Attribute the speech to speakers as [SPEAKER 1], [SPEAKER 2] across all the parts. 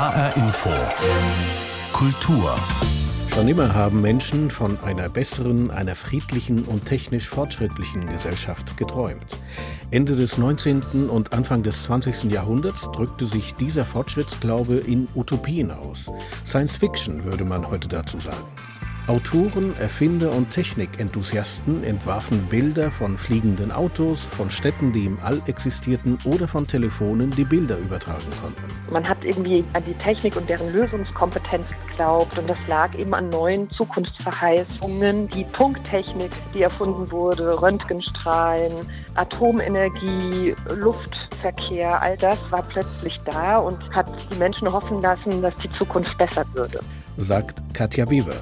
[SPEAKER 1] HR Info. Kultur.
[SPEAKER 2] Schon immer haben Menschen von einer besseren, einer friedlichen und technisch fortschrittlichen Gesellschaft geträumt. Ende des 19. und Anfang des 20. Jahrhunderts drückte sich dieser Fortschrittsglaube in Utopien aus. Science Fiction würde man heute dazu sagen. Autoren, Erfinder und Technikenthusiasten entwarfen Bilder von fliegenden Autos, von Städten, die im All existierten oder von Telefonen, die Bilder übertragen konnten.
[SPEAKER 3] Man hat irgendwie an die Technik und deren Lösungskompetenz geglaubt und das lag eben an neuen Zukunftsverheißungen. Die Punkttechnik, die erfunden wurde, Röntgenstrahlen, Atomenergie, Luftverkehr, all das war plötzlich da und hat die Menschen hoffen lassen, dass die Zukunft besser würde.
[SPEAKER 2] Sagt Katja Weber.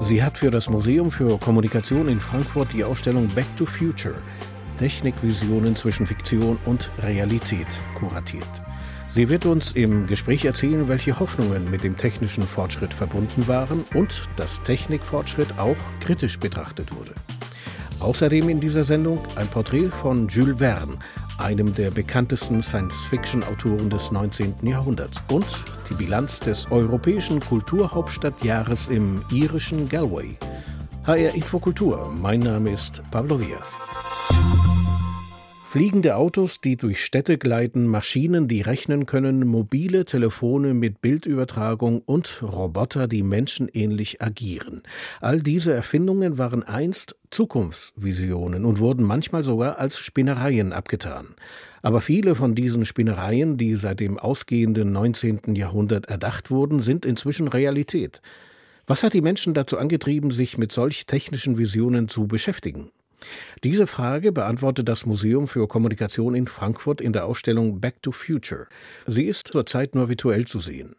[SPEAKER 2] Sie hat für das Museum für Kommunikation in Frankfurt die Ausstellung Back to Future Technikvisionen zwischen Fiktion und Realität kuratiert. Sie wird uns im Gespräch erzählen, welche Hoffnungen mit dem technischen Fortschritt verbunden waren und dass Technikfortschritt auch kritisch betrachtet wurde. Außerdem in dieser Sendung ein Porträt von Jules Verne, einem der bekanntesten Science-Fiction-Autoren des 19. Jahrhunderts, und die Bilanz des europäischen Kulturhauptstadtjahres im irischen Galway. HR Infokultur, mein Name ist Pablo Diaz. Fliegende Autos, die durch Städte gleiten, Maschinen, die rechnen können, mobile Telefone mit Bildübertragung und Roboter, die menschenähnlich agieren. All diese Erfindungen waren einst Zukunftsvisionen und wurden manchmal sogar als Spinnereien abgetan. Aber viele von diesen Spinnereien, die seit dem ausgehenden 19. Jahrhundert erdacht wurden, sind inzwischen Realität. Was hat die Menschen dazu angetrieben, sich mit solch technischen Visionen zu beschäftigen? Diese Frage beantwortet das Museum für Kommunikation in Frankfurt in der Ausstellung Back to Future. Sie ist zurzeit nur virtuell zu sehen.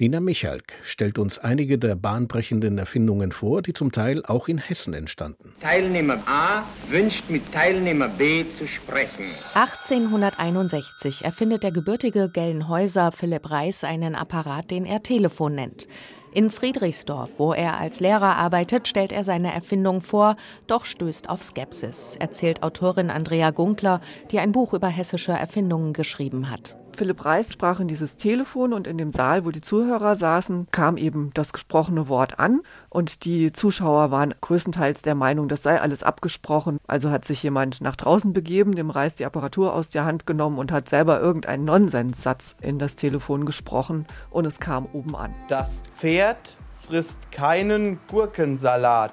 [SPEAKER 2] Nina Michalk stellt uns einige der bahnbrechenden Erfindungen vor, die zum Teil auch in Hessen entstanden.
[SPEAKER 4] Teilnehmer A wünscht mit Teilnehmer B zu sprechen.
[SPEAKER 5] 1861 erfindet der gebürtige Gelnhäuser Philipp Reis einen Apparat, den er Telefon nennt. In Friedrichsdorf, wo er als Lehrer arbeitet, stellt er seine Erfindung vor, doch stößt auf Skepsis, erzählt Autorin Andrea Gunkler, die ein Buch über hessische Erfindungen geschrieben hat.
[SPEAKER 6] Philipp Reis sprach in dieses Telefon und in dem Saal, wo die Zuhörer saßen, kam eben das gesprochene Wort an und die Zuschauer waren größtenteils der Meinung, das sei alles abgesprochen. Also hat sich jemand nach draußen begeben, dem Reis die Apparatur aus der Hand genommen und hat selber irgendeinen Nonsenssatz in das Telefon gesprochen und es kam oben an.
[SPEAKER 7] Das Pferd frisst keinen Gurkensalat.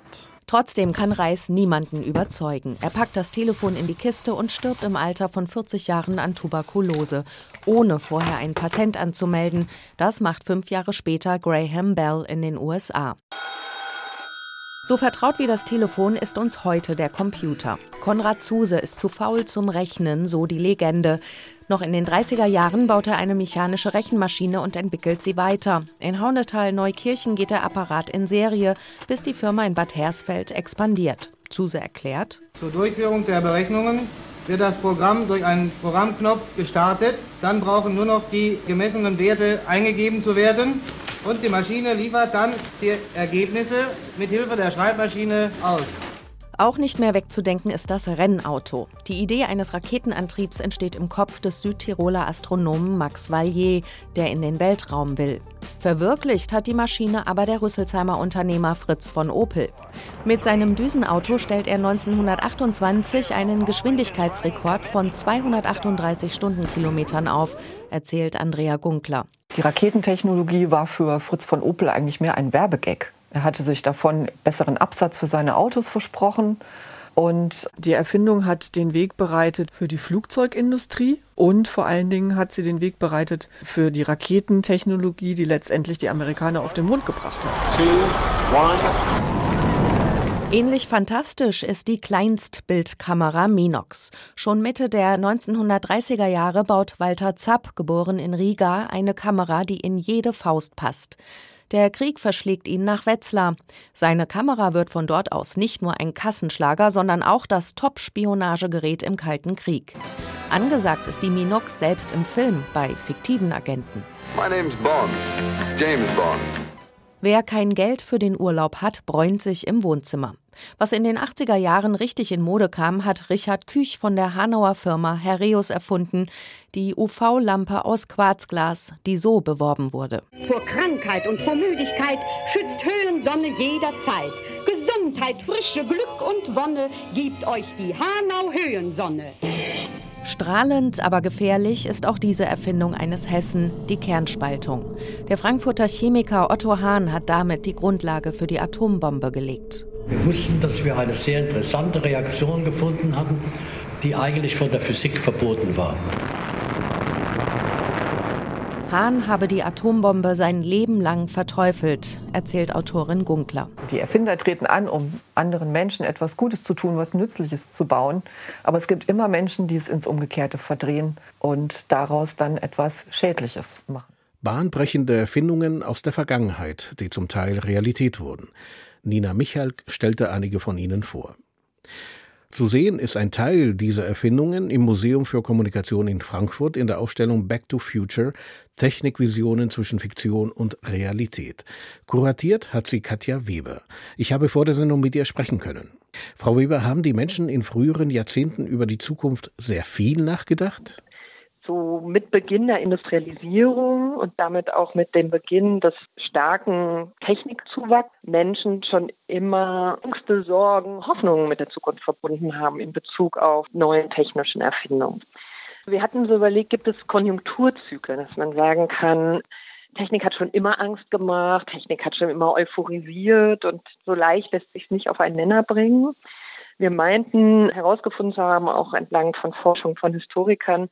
[SPEAKER 5] Trotzdem kann Reis niemanden überzeugen. Er packt das Telefon in die Kiste und stirbt im Alter von 40 Jahren an Tuberkulose, ohne vorher ein Patent anzumelden. Das macht fünf Jahre später Graham Bell in den USA. So vertraut wie das Telefon ist uns heute der Computer. Konrad Zuse ist zu faul zum Rechnen, so die Legende. Noch in den 30er Jahren baut er eine mechanische Rechenmaschine und entwickelt sie weiter. In Haunetal-Neukirchen geht der Apparat in Serie, bis die Firma in Bad Hersfeld expandiert. Zuse erklärt:
[SPEAKER 8] Zur Durchführung der Berechnungen wird das Programm durch einen Programmknopf gestartet. Dann brauchen nur noch die gemessenen Werte eingegeben zu werden und die Maschine liefert dann die Ergebnisse mit Hilfe der Schreibmaschine aus.
[SPEAKER 5] Auch nicht mehr wegzudenken ist das Rennauto. Die Idee eines Raketenantriebs entsteht im Kopf des Südtiroler Astronomen Max Vallier, der in den Weltraum will. Verwirklicht hat die Maschine aber der Rüsselsheimer Unternehmer Fritz von Opel. Mit seinem Düsenauto stellt er 1928 einen Geschwindigkeitsrekord von 238 Stundenkilometern auf, erzählt Andrea Gunkler.
[SPEAKER 6] Die Raketentechnologie war für Fritz von Opel eigentlich mehr ein Werbegag. Er hatte sich davon besseren Absatz für seine Autos versprochen. Und die Erfindung hat den Weg bereitet für die Flugzeugindustrie und vor allen Dingen hat sie den Weg bereitet für die Raketentechnologie, die letztendlich die Amerikaner auf den Mond gebracht hat.
[SPEAKER 5] Ähnlich fantastisch ist die Kleinstbildkamera Minox. Schon Mitte der 1930er Jahre baut Walter Zapp, geboren in Riga, eine Kamera, die in jede Faust passt. Der Krieg verschlägt ihn nach Wetzlar. Seine Kamera wird von dort aus nicht nur ein Kassenschlager, sondern auch das Top-Spionagegerät im Kalten Krieg. Angesagt ist die Minox selbst im Film bei fiktiven Agenten.
[SPEAKER 9] My name's Bond, James Bond.
[SPEAKER 5] Wer kein Geld für den Urlaub hat, bräunt sich im Wohnzimmer. Was in den 80er Jahren richtig in Mode kam, hat Richard Küch von der Hanauer Firma Herreus erfunden, die UV-Lampe aus Quarzglas, die so beworben wurde.
[SPEAKER 9] Vor Krankheit und vor Müdigkeit schützt Höhensonne jederzeit. Gesundheit, Frische, Glück und Wonne gibt euch die Hanau Höhensonne.
[SPEAKER 5] Strahlend, aber gefährlich ist auch diese Erfindung eines Hessen, die Kernspaltung. Der Frankfurter Chemiker Otto Hahn hat damit die Grundlage für die Atombombe gelegt.
[SPEAKER 10] Wir wussten, dass wir eine sehr interessante Reaktion gefunden hatten, die eigentlich von der Physik verboten war.
[SPEAKER 5] Hahn habe die Atombombe sein Leben lang verteufelt, erzählt Autorin Gunkler.
[SPEAKER 6] Die Erfinder treten an, um anderen Menschen etwas Gutes zu tun, was Nützliches zu bauen. Aber es gibt immer Menschen, die es ins Umgekehrte verdrehen und daraus dann etwas Schädliches machen.
[SPEAKER 2] Bahnbrechende Erfindungen aus der Vergangenheit, die zum Teil Realität wurden. Nina Michalk stellte einige von ihnen vor. Zu sehen ist ein Teil dieser Erfindungen im Museum für Kommunikation in Frankfurt in der Ausstellung Back to Future Technikvisionen zwischen Fiktion und Realität. Kuratiert hat sie Katja Weber. Ich habe vor der Sendung mit ihr sprechen können. Frau Weber, haben die Menschen in früheren Jahrzehnten über die Zukunft sehr viel nachgedacht?
[SPEAKER 3] So mit Beginn der Industrialisierung und damit auch mit dem Beginn des starken Technikzuwachs Menschen schon immer Ängste, Sorgen, Hoffnungen mit der Zukunft verbunden haben in Bezug auf neue technischen Erfindungen. Wir hatten so überlegt, gibt es Konjunkturzyklen, dass man sagen kann, Technik hat schon immer Angst gemacht, Technik hat schon immer euphorisiert und so leicht lässt sich nicht auf einen Nenner bringen. Wir meinten herausgefunden zu haben, auch entlang von Forschung von Historikern,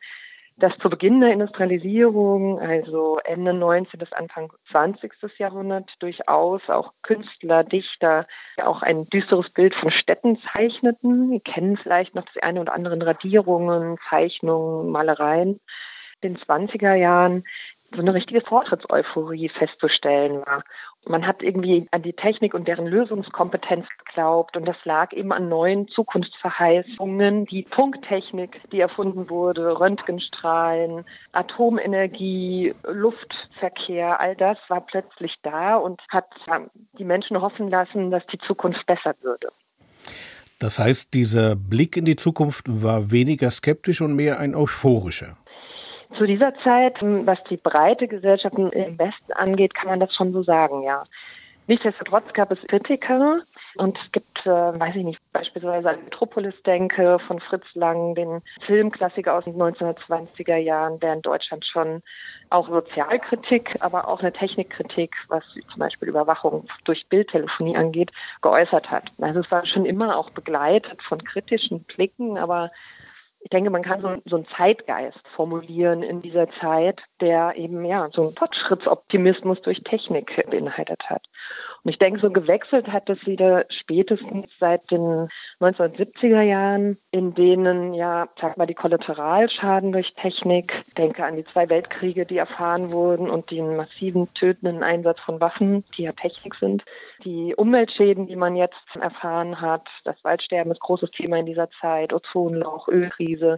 [SPEAKER 3] dass zu Beginn der Industrialisierung, also Ende 19. bis Anfang 20. Jahrhundert, durchaus auch Künstler, Dichter auch ein düsteres Bild von Städten zeichneten. Wir kennen vielleicht noch das eine oder andere Radierungen, Zeichnungen, Malereien. In den 20er Jahren so eine richtige Fortschrittseuphorie festzustellen war. Man hat irgendwie an die Technik und deren Lösungskompetenz geglaubt und das lag eben an neuen Zukunftsverheißungen. Die Funktechnik, die erfunden wurde, Röntgenstrahlen, Atomenergie, Luftverkehr, all das war plötzlich da und hat die Menschen hoffen lassen, dass die Zukunft besser würde.
[SPEAKER 2] Das heißt, dieser Blick in die Zukunft war weniger skeptisch und mehr ein euphorischer.
[SPEAKER 3] Zu dieser Zeit, hm, was die breite Gesellschaft im Westen angeht, kann man das schon so sagen, ja. Nichtsdestotrotz gab es Kritiker und es gibt, äh, weiß ich nicht, beispielsweise an Metropolis-Denke von Fritz Lang, den Filmklassiker aus den 1920er Jahren, der in Deutschland schon auch Sozialkritik, aber auch eine Technikkritik, was zum Beispiel Überwachung durch Bildtelefonie angeht, geäußert hat. Also es war schon immer auch begleitet von kritischen Blicken, aber ich denke, man kann so, so einen Zeitgeist formulieren in dieser Zeit, der eben ja so einen Fortschrittsoptimismus durch Technik beinhaltet hat. Und ich denke, so gewechselt hat es wieder spätestens seit den 1970er Jahren, in denen ja, sag mal, die Kollateralschaden durch Technik, denke an die zwei Weltkriege, die erfahren wurden und den massiven tötenden Einsatz von Waffen, die ja Technik sind, die Umweltschäden, die man jetzt erfahren hat, das Waldsterben ist großes Thema in dieser Zeit, Ozonloch, Ölkrise.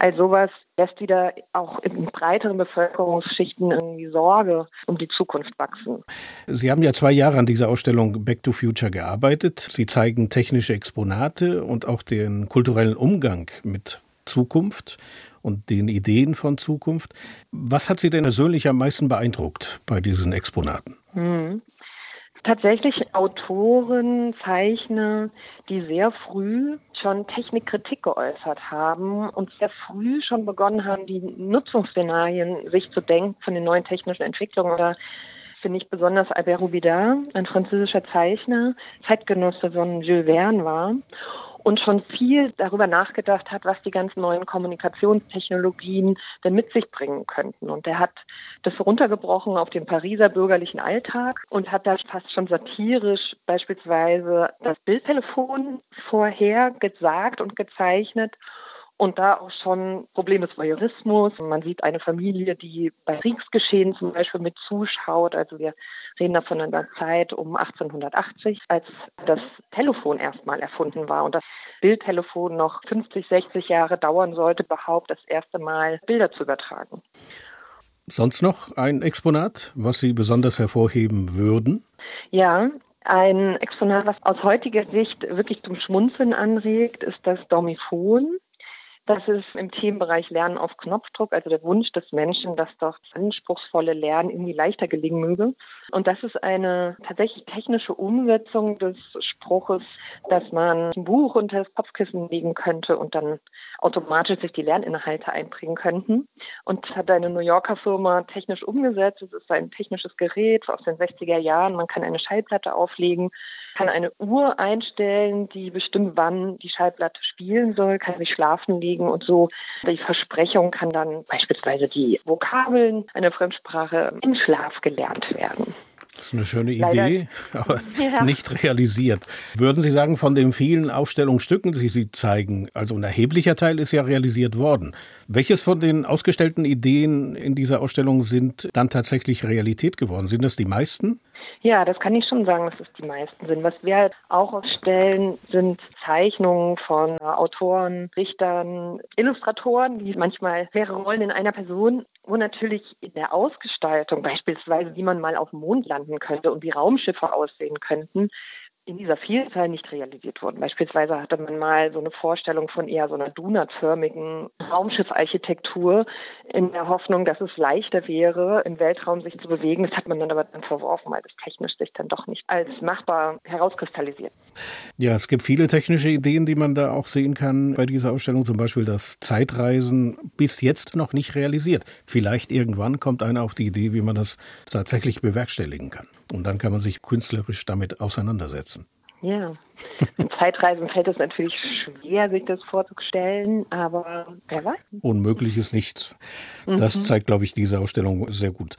[SPEAKER 3] All sowas lässt wieder auch in breiteren Bevölkerungsschichten irgendwie Sorge um die Zukunft wachsen.
[SPEAKER 2] Sie haben ja zwei Jahre an dieser Ausstellung Back to Future gearbeitet. Sie zeigen technische Exponate und auch den kulturellen Umgang mit Zukunft und den Ideen von Zukunft. Was hat Sie denn persönlich am meisten beeindruckt bei diesen Exponaten?
[SPEAKER 3] Hm tatsächlich Autoren, Zeichner, die sehr früh schon Technikkritik geäußert haben und sehr früh schon begonnen haben, die Nutzungsszenarien sich zu denken von den neuen technischen Entwicklungen. Oder finde ich besonders Albert Robida, ein französischer Zeichner, Zeitgenosse von Jules Verne war und schon viel darüber nachgedacht hat, was die ganzen neuen Kommunikationstechnologien denn mit sich bringen könnten. Und er hat das runtergebrochen auf den Pariser bürgerlichen Alltag und hat da fast schon satirisch beispielsweise das Bildtelefon vorher gesagt und gezeichnet und da auch schon Problem des Voyeurismus. Man sieht eine Familie, die bei Kriegsgeschehen zum Beispiel mit zuschaut. Also wir reden da von einer Zeit um 1880, als das Telefon erstmal erfunden war und das Bildtelefon noch 50, 60 Jahre dauern sollte, überhaupt das erste Mal Bilder zu übertragen.
[SPEAKER 2] Sonst noch ein Exponat, was Sie besonders hervorheben würden?
[SPEAKER 3] Ja, ein Exponat, was aus heutiger Sicht wirklich zum Schmunzeln anregt, ist das Dormiphon. Das ist im Themenbereich Lernen auf Knopfdruck, also der Wunsch des Menschen, dass doch anspruchsvolle Lernen irgendwie leichter gelingen möge. Und das ist eine tatsächlich technische Umsetzung des Spruches, dass man ein Buch unter das Kopfkissen legen könnte und dann automatisch sich die Lerninhalte einbringen könnten. Und das hat eine New Yorker Firma technisch umgesetzt. Es ist ein technisches Gerät aus den 60er Jahren. Man kann eine Schallplatte auflegen, kann eine Uhr einstellen, die bestimmt, wann die Schallplatte spielen soll, kann sich schlafen legen und so. Die Versprechung kann dann beispielsweise die Vokabeln einer Fremdsprache im Schlaf gelernt werden.
[SPEAKER 2] Das ist eine schöne Idee, Leider. aber ja. nicht realisiert. Würden Sie sagen, von den vielen Ausstellungsstücken, die Sie zeigen, also ein erheblicher Teil ist ja realisiert worden. Welches von den ausgestellten Ideen in dieser Ausstellung sind dann tatsächlich Realität geworden? Sind das die meisten?
[SPEAKER 3] Ja, das kann ich schon sagen, dass es die meisten sind. Was wir halt auch ausstellen, sind Zeichnungen von Autoren, Richtern, Illustratoren, die manchmal mehrere Rollen in einer Person, wo natürlich in der Ausgestaltung beispielsweise, wie man mal auf dem Mond landen könnte und wie Raumschiffe aussehen könnten, in dieser Vielzahl nicht realisiert wurden. Beispielsweise hatte man mal so eine Vorstellung von eher so einer donutförmigen Raumschiffarchitektur in der Hoffnung, dass es leichter wäre, im Weltraum sich zu bewegen. Das hat man dann aber dann verworfen, weil das technisch sich dann doch nicht als machbar herauskristallisiert.
[SPEAKER 2] Ja, es gibt viele technische Ideen, die man da auch sehen kann bei dieser Ausstellung, zum Beispiel das Zeitreisen bis jetzt noch nicht realisiert. Vielleicht irgendwann kommt einer auf die Idee, wie man das tatsächlich bewerkstelligen kann. Und dann kann man sich künstlerisch damit auseinandersetzen.
[SPEAKER 3] Ja, in Zeitreisen fällt es natürlich schwer, sich das vorzustellen, aber wer weiß.
[SPEAKER 2] Unmöglich ist nichts. Das mhm. zeigt, glaube ich, diese Ausstellung sehr gut.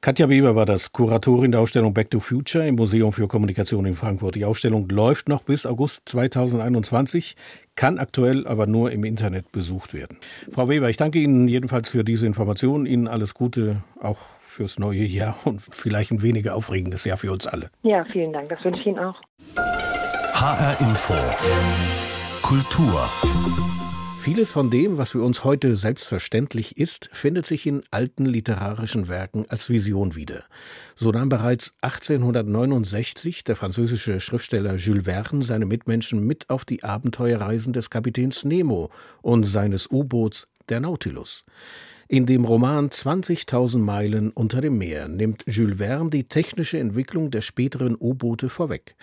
[SPEAKER 2] Katja Weber war das, Kuratorin der Ausstellung Back to Future im Museum für Kommunikation in Frankfurt. Die Ausstellung läuft noch bis August 2021, kann aktuell aber nur im Internet besucht werden. Frau Weber, ich danke Ihnen jedenfalls für diese Information. Ihnen alles Gute, auch fürs neue Jahr und vielleicht ein weniger aufregendes Jahr für uns alle.
[SPEAKER 3] Ja, vielen Dank. Das wünsche ich Ihnen auch.
[SPEAKER 1] HR Info. Kultur.
[SPEAKER 2] Vieles von dem, was für uns heute selbstverständlich ist, findet sich in alten literarischen Werken als Vision wieder. So nahm bereits 1869 der französische Schriftsteller Jules Verne seine Mitmenschen mit auf die Abenteuerreisen des Kapitäns Nemo und seines U-Boots der Nautilus. In dem Roman 20.000 Meilen unter dem Meer nimmt Jules Verne die technische Entwicklung der späteren U-Boote vorweg.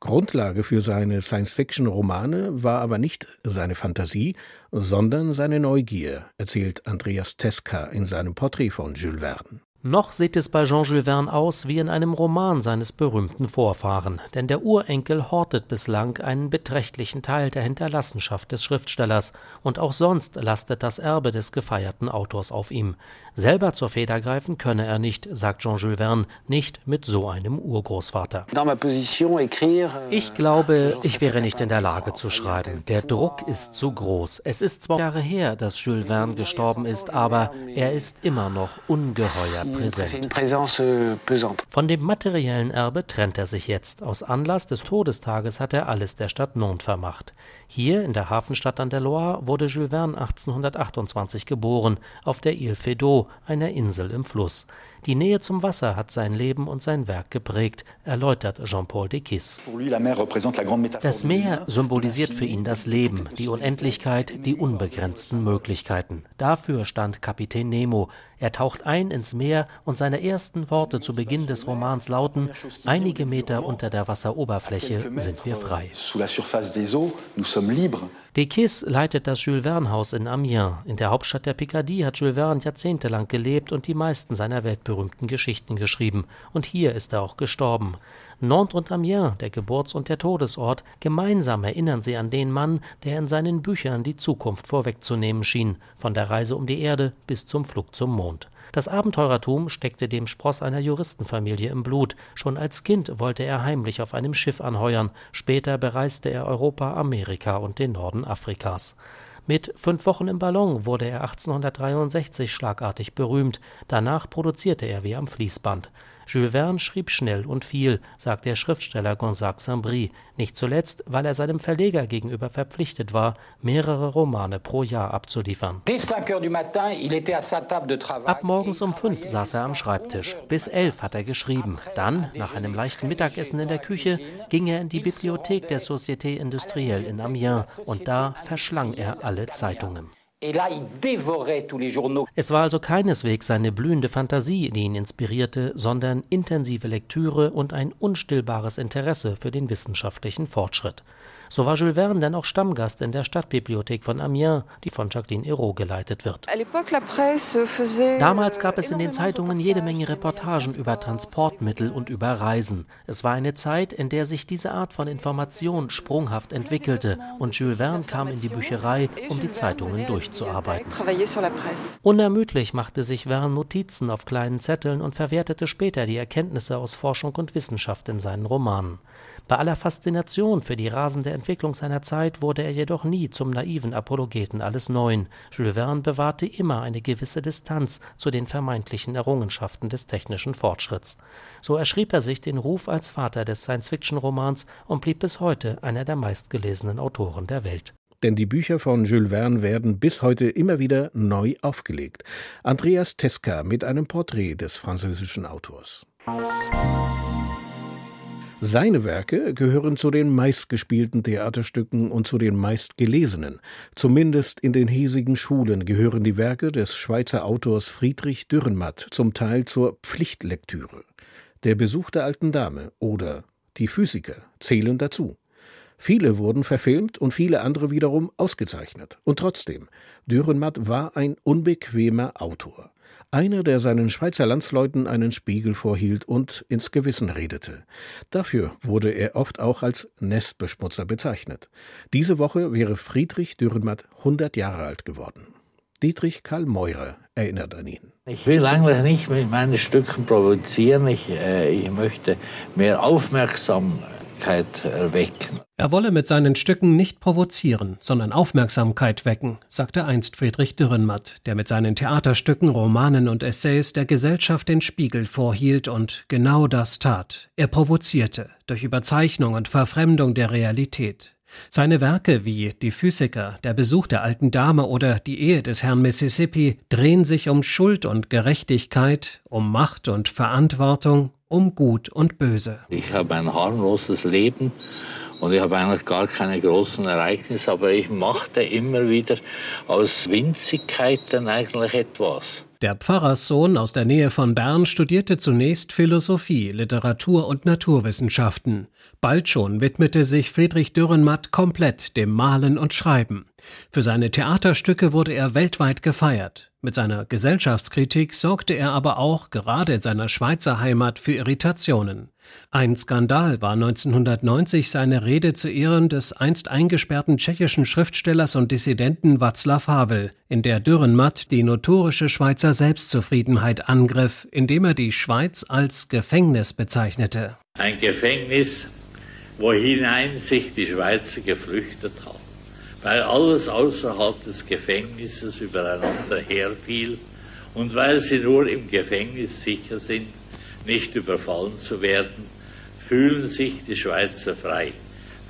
[SPEAKER 2] Grundlage für seine Science-Fiction-Romane war aber nicht seine Fantasie, sondern seine Neugier, erzählt Andreas Teska in seinem Porträt von Jules Verne.
[SPEAKER 11] Noch sieht es bei Jean-Jules Verne aus wie in einem Roman seines berühmten Vorfahren, denn der Urenkel hortet bislang einen beträchtlichen Teil der Hinterlassenschaft des Schriftstellers, und auch sonst lastet das Erbe des gefeierten Autors auf ihm. Selber zur Feder greifen könne er nicht, sagt Jean-Jules Verne, nicht mit so einem Urgroßvater. Ich glaube, ich wäre nicht in der Lage zu schreiben. Der Druck ist zu groß. Es ist zwar Jahre her, dass Jules Verne gestorben ist, aber er ist immer noch ungeheuer präsent. Euh, Von dem materiellen Erbe trennt er sich jetzt. Aus Anlass des Todestages hat er alles der Stadt Nantes vermacht. Hier in der Hafenstadt an der Loire wurde Jules Verne 1828 geboren, auf der Ile Feydeau, einer Insel im Fluss. Die Nähe zum Wasser hat sein Leben und sein Werk geprägt, erläutert Jean-Paul Dekis. Das Meer symbolisiert für ihn das Leben, die Unendlichkeit, die unbegrenzten Möglichkeiten. Dafür stand Kapitän Nemo. Er taucht ein ins Meer und seine ersten Worte zu Beginn des Romans lauten: Einige Meter unter der Wasseroberfläche sind wir frei. Dekis leitet das Jules Verne Haus in Amiens. In der Hauptstadt der Picardie hat Jules Verne jahrzehntelang gelebt und die meisten seiner weltberühmten Geschichten geschrieben. Und hier ist er auch gestorben. Nantes und Amiens, der Geburts- und der Todesort, gemeinsam erinnern sie an den Mann, der in seinen Büchern die Zukunft vorwegzunehmen schien, von der Reise um die Erde bis zum Flug zum Mond. Das Abenteurertum steckte dem Spross einer Juristenfamilie im Blut. Schon als Kind wollte er heimlich auf einem Schiff anheuern. Später bereiste er Europa, Amerika und den Norden Afrikas. Mit Fünf Wochen im Ballon wurde er 1863 schlagartig berühmt. Danach produzierte er wie am Fließband. Jules Verne schrieb schnell und viel, sagt der Schriftsteller Gonzague Saint-Brie, nicht zuletzt, weil er seinem Verleger gegenüber verpflichtet war, mehrere Romane pro Jahr abzuliefern. Ab morgens um fünf saß er am Schreibtisch. Bis elf hat er geschrieben. Dann, nach einem leichten Mittagessen in der Küche, ging er in die Bibliothek der Société Industrielle in Amiens und da verschlang er alle Zeitungen. Es war also keineswegs seine blühende Fantasie, die ihn inspirierte, sondern intensive Lektüre und ein unstillbares Interesse für den wissenschaftlichen Fortschritt. So war Jules Verne dann auch Stammgast in der Stadtbibliothek von Amiens, die von Jacqueline Hérault geleitet wird. Damals gab es in den Zeitungen jede Menge Reportagen über Transportmittel und über Reisen. Es war eine Zeit, in der sich diese Art von Information sprunghaft entwickelte und Jules Verne kam in die Bücherei, um die Zeitungen durchzuarbeiten. Unermüdlich machte sich Verne Notizen auf kleinen Zetteln und verwertete später die Erkenntnisse aus Forschung und Wissenschaft in seinen Romanen. Bei aller Faszination für die rasende Entwicklung seiner Zeit wurde er jedoch nie zum naiven Apologeten alles Neuen. Jules Verne bewahrte immer eine gewisse Distanz zu den vermeintlichen Errungenschaften des technischen Fortschritts. So erschrieb er sich den Ruf als Vater des Science-Fiction-Romans und blieb bis heute einer der meistgelesenen Autoren der Welt
[SPEAKER 2] denn die Bücher von Jules Verne werden bis heute immer wieder neu aufgelegt. Andreas Teska mit einem Porträt des französischen Autors. Seine Werke gehören zu den meistgespielten Theaterstücken und zu den meistgelesenen. Zumindest in den hiesigen Schulen gehören die Werke des Schweizer Autors Friedrich Dürrenmatt zum Teil zur Pflichtlektüre. Der Besuch der alten Dame oder Die Physiker zählen dazu. Viele wurden verfilmt und viele andere wiederum ausgezeichnet. Und trotzdem, Dürrenmatt war ein unbequemer Autor. Einer, der seinen Schweizer Landsleuten einen Spiegel vorhielt und ins Gewissen redete. Dafür wurde er oft auch als Nestbeschmutzer bezeichnet. Diese Woche wäre Friedrich Dürrenmatt 100 Jahre alt geworden. Dietrich Karl Meurer erinnert an ihn.
[SPEAKER 12] Ich will eigentlich nicht mit meinen Stücken provozieren. Ich, äh, ich möchte mehr Aufmerksamkeit Aufmerksamkeit erwecken.
[SPEAKER 13] Er wolle mit seinen Stücken nicht provozieren, sondern Aufmerksamkeit wecken, sagte einst Friedrich Dürrenmatt, der mit seinen Theaterstücken, Romanen und Essays der Gesellschaft den Spiegel vorhielt und genau das tat. Er provozierte durch Überzeichnung und Verfremdung der Realität. Seine Werke wie Die Physiker, Der Besuch der alten Dame oder Die Ehe des Herrn Mississippi drehen sich um Schuld und Gerechtigkeit, um Macht und Verantwortung, um Gut und Böse.
[SPEAKER 12] Ich habe ein harmloses Leben und ich habe eigentlich gar keine großen Ereignisse, aber ich machte immer wieder aus Winzigkeiten eigentlich etwas.
[SPEAKER 13] Der Pfarrerssohn aus der Nähe von Bern studierte zunächst Philosophie, Literatur und Naturwissenschaften. Bald schon widmete sich Friedrich Dürrenmatt komplett dem Malen und Schreiben. Für seine Theaterstücke wurde er weltweit gefeiert. Mit seiner Gesellschaftskritik sorgte er aber auch gerade in seiner Schweizer Heimat für Irritationen. Ein Skandal war 1990 seine Rede zu Ehren des einst eingesperrten tschechischen Schriftstellers und Dissidenten Václav Havel, in der Dürrenmatt die notorische Schweizer Selbstzufriedenheit angriff, indem er die Schweiz als Gefängnis bezeichnete.
[SPEAKER 12] Ein Gefängnis, wohinein sich die Schweizer geflüchtet haben weil alles außerhalb des Gefängnisses übereinander herfiel und weil sie nur im Gefängnis sicher sind, nicht überfallen zu werden, fühlen sich die Schweizer frei,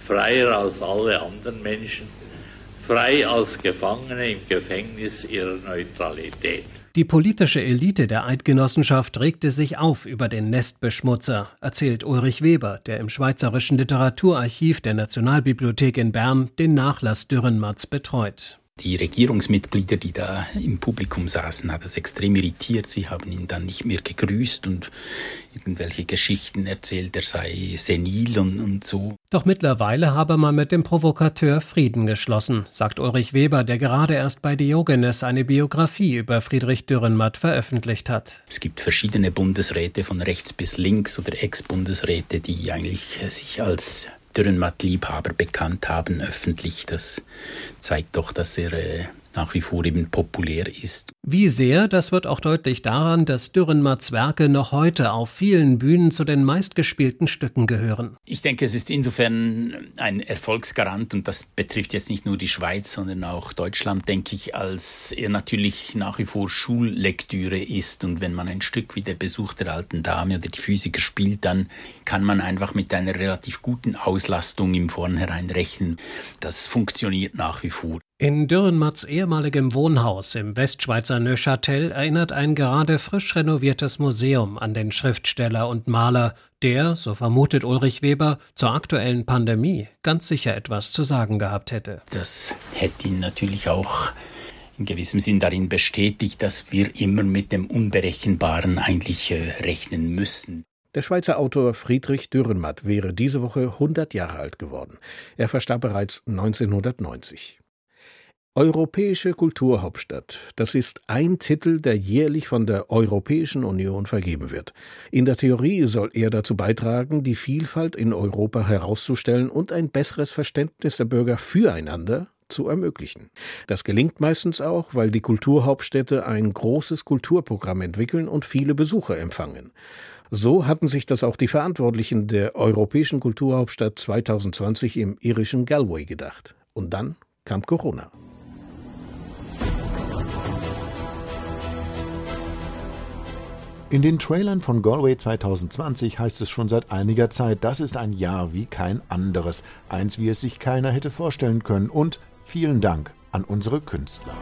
[SPEAKER 12] freier als alle anderen Menschen, frei als Gefangene im Gefängnis ihrer Neutralität.
[SPEAKER 13] Die politische Elite der Eidgenossenschaft regte sich auf über den Nestbeschmutzer, erzählt Ulrich Weber, der im Schweizerischen Literaturarchiv der Nationalbibliothek in Bern den Nachlass Dürrenmatz betreut.
[SPEAKER 14] Die Regierungsmitglieder, die da im Publikum saßen, hat das extrem irritiert. Sie haben ihn dann nicht mehr gegrüßt und irgendwelche Geschichten erzählt, er sei senil und, und so.
[SPEAKER 13] Doch mittlerweile habe man mit dem Provokateur Frieden geschlossen, sagt Ulrich Weber, der gerade erst bei Diogenes eine Biografie über Friedrich Dürrenmatt veröffentlicht hat.
[SPEAKER 14] Es gibt verschiedene Bundesräte von rechts bis links oder Ex-Bundesräte, die eigentlich sich als Dürrenmatt-Liebhaber bekannt haben öffentlich. Das zeigt doch, dass er äh, nach wie vor eben populär ist.
[SPEAKER 13] Wie sehr, das wird auch deutlich daran, dass Dürrenmatts Werke noch heute auf vielen Bühnen zu den meistgespielten Stücken gehören.
[SPEAKER 14] Ich denke, es ist insofern ein Erfolgsgarant und das betrifft jetzt nicht nur die Schweiz, sondern auch Deutschland, denke ich, als er natürlich nach wie vor Schullektüre ist und wenn man ein Stück wie der Besuch der alten Dame oder die Physiker spielt, dann kann man einfach mit einer relativ guten Auslastung im Vornherein rechnen. Das funktioniert nach wie vor.
[SPEAKER 13] In Dürrenmatts ehemaligem Wohnhaus im Westschweizer Neuchâtel erinnert ein gerade frisch renoviertes Museum an den Schriftsteller und Maler, der, so vermutet Ulrich Weber, zur aktuellen Pandemie ganz sicher etwas zu sagen gehabt hätte.
[SPEAKER 14] Das hätte ihn natürlich auch in gewissem Sinn darin bestätigt, dass wir immer mit dem Unberechenbaren eigentlich äh, rechnen müssen.
[SPEAKER 2] Der Schweizer Autor Friedrich Dürrenmatt wäre diese Woche 100 Jahre alt geworden. Er verstarb bereits 1990. Europäische Kulturhauptstadt, das ist ein Titel, der jährlich von der Europäischen Union vergeben wird. In der Theorie soll er dazu beitragen, die Vielfalt in Europa herauszustellen und ein besseres Verständnis der Bürger füreinander zu ermöglichen. Das gelingt meistens auch, weil die Kulturhauptstädte ein großes Kulturprogramm entwickeln und viele Besucher empfangen. So hatten sich das auch die Verantwortlichen der Europäischen Kulturhauptstadt 2020 im irischen Galway gedacht. Und dann kam Corona.
[SPEAKER 15] In den Trailern von Galway 2020 heißt es schon seit einiger Zeit, das ist ein Jahr wie kein anderes, eins wie es sich keiner hätte vorstellen können und vielen Dank an unsere Künstler.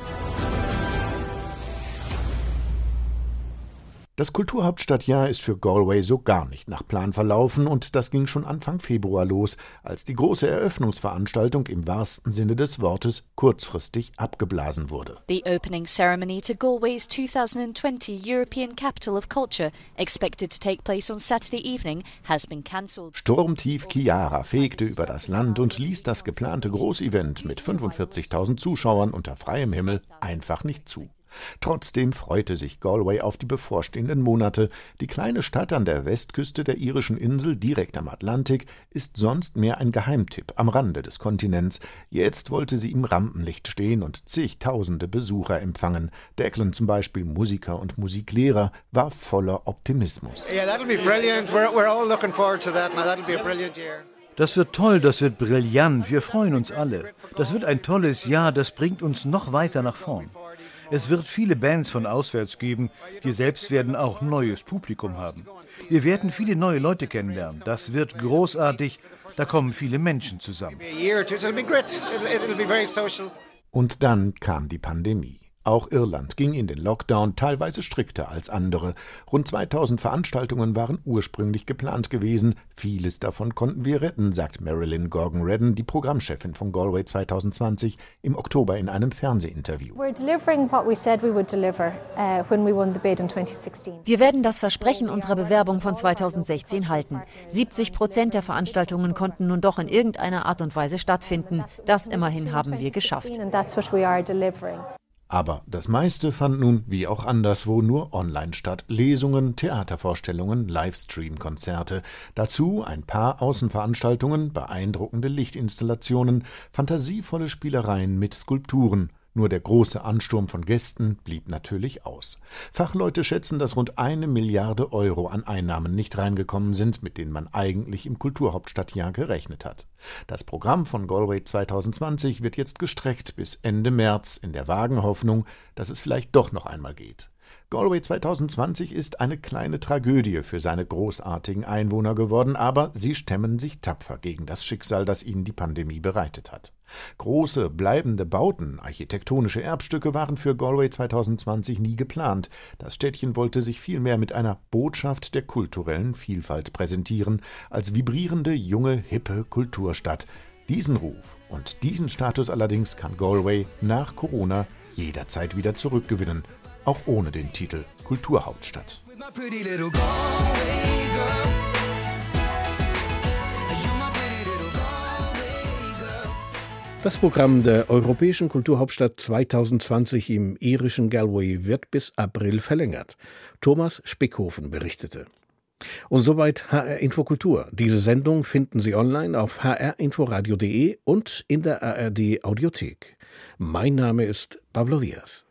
[SPEAKER 15] Das Kulturhauptstadtjahr ist für Galway so gar nicht nach Plan verlaufen und das ging schon Anfang Februar los, als die große Eröffnungsveranstaltung im wahrsten Sinne des Wortes kurzfristig abgeblasen wurde.
[SPEAKER 16] The opening ceremony to Galway's 2020 European Capital of Culture, expected to take place on Saturday evening, has been cancelled.
[SPEAKER 15] Sturmtief Chiara fegte über das Land und ließ das geplante Großevent mit 45.000 Zuschauern unter freiem Himmel einfach nicht zu. Trotzdem freute sich Galway auf die bevorstehenden Monate. Die kleine Stadt an der Westküste der irischen Insel direkt am Atlantik ist sonst mehr ein Geheimtipp am Rande des Kontinents. Jetzt wollte sie im Rampenlicht stehen und zigtausende Besucher empfangen. Declan zum Beispiel, Musiker und Musiklehrer, war voller Optimismus.
[SPEAKER 17] Das wird toll, das wird brillant, wir freuen uns alle. Das wird ein tolles Jahr, das bringt uns noch weiter nach vorn. Es wird viele Bands von auswärts geben. Wir selbst werden auch neues Publikum haben. Wir werden viele neue Leute kennenlernen. Das wird großartig. Da kommen viele Menschen zusammen.
[SPEAKER 15] Und dann kam die Pandemie. Auch Irland ging in den Lockdown teilweise strikter als andere. Rund 2000 Veranstaltungen waren ursprünglich geplant gewesen. Vieles davon konnten wir retten, sagt Marilyn Gorgon-Redden, die Programmchefin von Galway 2020, im Oktober in einem Fernsehinterview. Uh,
[SPEAKER 18] wir werden das Versprechen unserer Bewerbung von 2016 halten. 70 Prozent der Veranstaltungen konnten nun doch in irgendeiner Art und Weise stattfinden. Das immerhin haben wir geschafft.
[SPEAKER 15] Aber das meiste fand nun, wie auch anderswo, nur online statt. Lesungen, Theatervorstellungen, Livestream-Konzerte. Dazu ein paar Außenveranstaltungen, beeindruckende Lichtinstallationen, fantasievolle Spielereien mit Skulpturen. Nur der große Ansturm von Gästen blieb natürlich aus. Fachleute schätzen, dass rund eine Milliarde Euro an Einnahmen nicht reingekommen sind, mit denen man eigentlich im Kulturhauptstadtjahr gerechnet hat. Das Programm von Galway 2020 wird jetzt gestreckt bis Ende März in der vagen Hoffnung, dass es vielleicht doch noch einmal geht. Galway 2020 ist eine kleine Tragödie für seine großartigen Einwohner geworden, aber sie stemmen sich tapfer gegen das Schicksal, das ihnen die Pandemie bereitet hat. Große, bleibende Bauten, architektonische Erbstücke waren für Galway 2020 nie geplant. Das Städtchen wollte sich vielmehr mit einer Botschaft der kulturellen Vielfalt präsentieren, als vibrierende, junge, hippe Kulturstadt. Diesen Ruf und diesen Status allerdings kann Galway nach Corona jederzeit wieder zurückgewinnen, auch ohne den Titel Kulturhauptstadt.
[SPEAKER 2] Das Programm der Europäischen Kulturhauptstadt 2020 im irischen Galway wird bis April verlängert. Thomas Spickhofen berichtete. Und soweit HR Infokultur. Diese Sendung finden Sie online auf hrinforadio.de und in der ARD Audiothek. Mein Name ist Pablo Diaz.